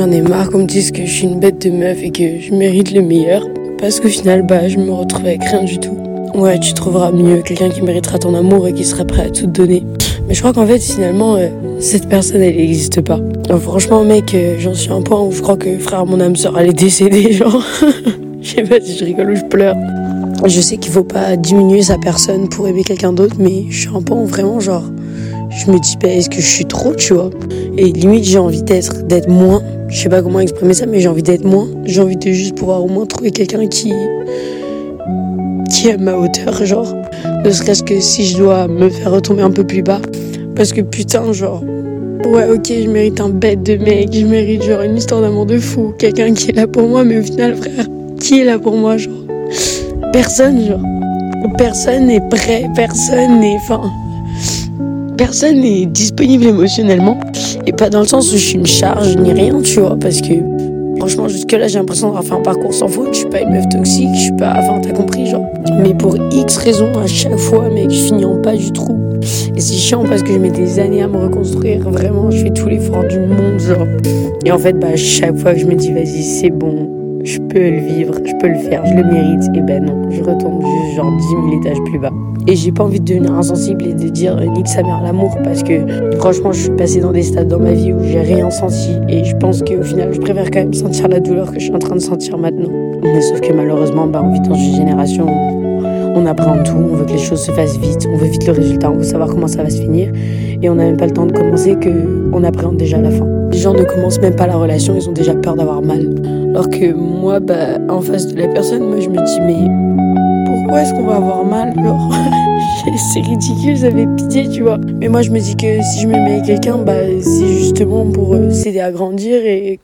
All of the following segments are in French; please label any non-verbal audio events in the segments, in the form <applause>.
j'en ai marre qu'on me dise que je suis une bête de meuf et que je mérite le meilleur. Parce qu'au final, bah, je me retrouve avec rien du tout. Ouais, tu trouveras mieux quelqu'un qui méritera ton amour et qui sera prêt à tout te donner. Mais je crois qu'en fait, finalement, euh, cette personne, elle n'existe pas. franchement, mec, euh, j'en suis à un point où je crois que frère, mon âme sœur, elle est décédée, <laughs> genre. je sais pas si je rigole ou je pleure. Je sais qu'il faut pas diminuer sa personne pour aimer quelqu'un d'autre, mais je suis un point où vraiment, genre, je me dis, bah, est-ce que je suis trop, tu vois? Et limite, j'ai envie d'être, d'être moins. Je sais pas comment exprimer ça, mais j'ai envie d'être moins. J'ai envie de juste pouvoir au moins trouver quelqu'un qui qui est à ma hauteur, genre. Ne serait-ce que si je dois me faire retomber un peu plus bas. Parce que putain, genre, ouais, ok, je mérite un bête de mec, je mérite genre une histoire d'amour de fou, quelqu'un qui est là pour moi, mais au final, frère, qui est là pour moi, genre? Personne, genre. Personne n'est prêt, personne n'est. Enfin. Personne n'est disponible émotionnellement. Et pas dans le sens où je suis une charge ni rien, tu vois, parce que Franchement, jusque-là, j'ai l'impression d'avoir fait un parcours sans faute. Je suis pas une meuf toxique, je suis pas. Enfin, t'as compris, genre. Mais pour X raisons, à chaque fois, mec, je finis en pas du trou. Et c'est chiant parce que je mets des années à me reconstruire. Vraiment, je fais tous les l'effort du monde, genre. Et en fait, bah, chaque fois que je me dis, vas-y, c'est bon, je peux le vivre, je peux le faire, je le mérite, et ben non, je retombe juste genre 10 000 étages plus bas. Et j'ai pas envie de devenir insensible et de dire euh, nique sa mère l'amour parce que franchement, je suis passée dans des stades dans ma vie où j'ai rien senti et je pense qu'au final, je préfère quand même sentir la douleur que je suis en train de sentir maintenant. Mais sauf que malheureusement, bah, on vit dans une génération on apprend tout, on veut que les choses se fassent vite, on veut vite le résultat, on veut savoir comment ça va se finir et on n'a même pas le temps de commencer que on appréhende déjà la fin. Les gens ne commencent même pas la relation, ils ont déjà peur d'avoir mal. Alors que moi, bah, en face de la personne, moi je me dis mais pourquoi est-ce qu'on va avoir mal <laughs> C'est ridicule, ça fait pitié, tu vois. Mais moi je me dis que si je me mets avec quelqu'un, bah, c'est justement pour euh, s'aider à grandir et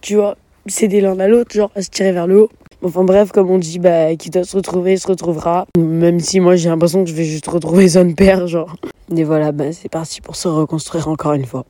tu vois, s'aider l'un à l'autre, genre à se tirer vers le haut. Enfin bref, comme on dit, bah, qui doit se retrouver, se retrouvera. Même si moi j'ai l'impression que je vais juste retrouver zone père, genre. Et voilà, bah, c'est parti pour se reconstruire encore une fois.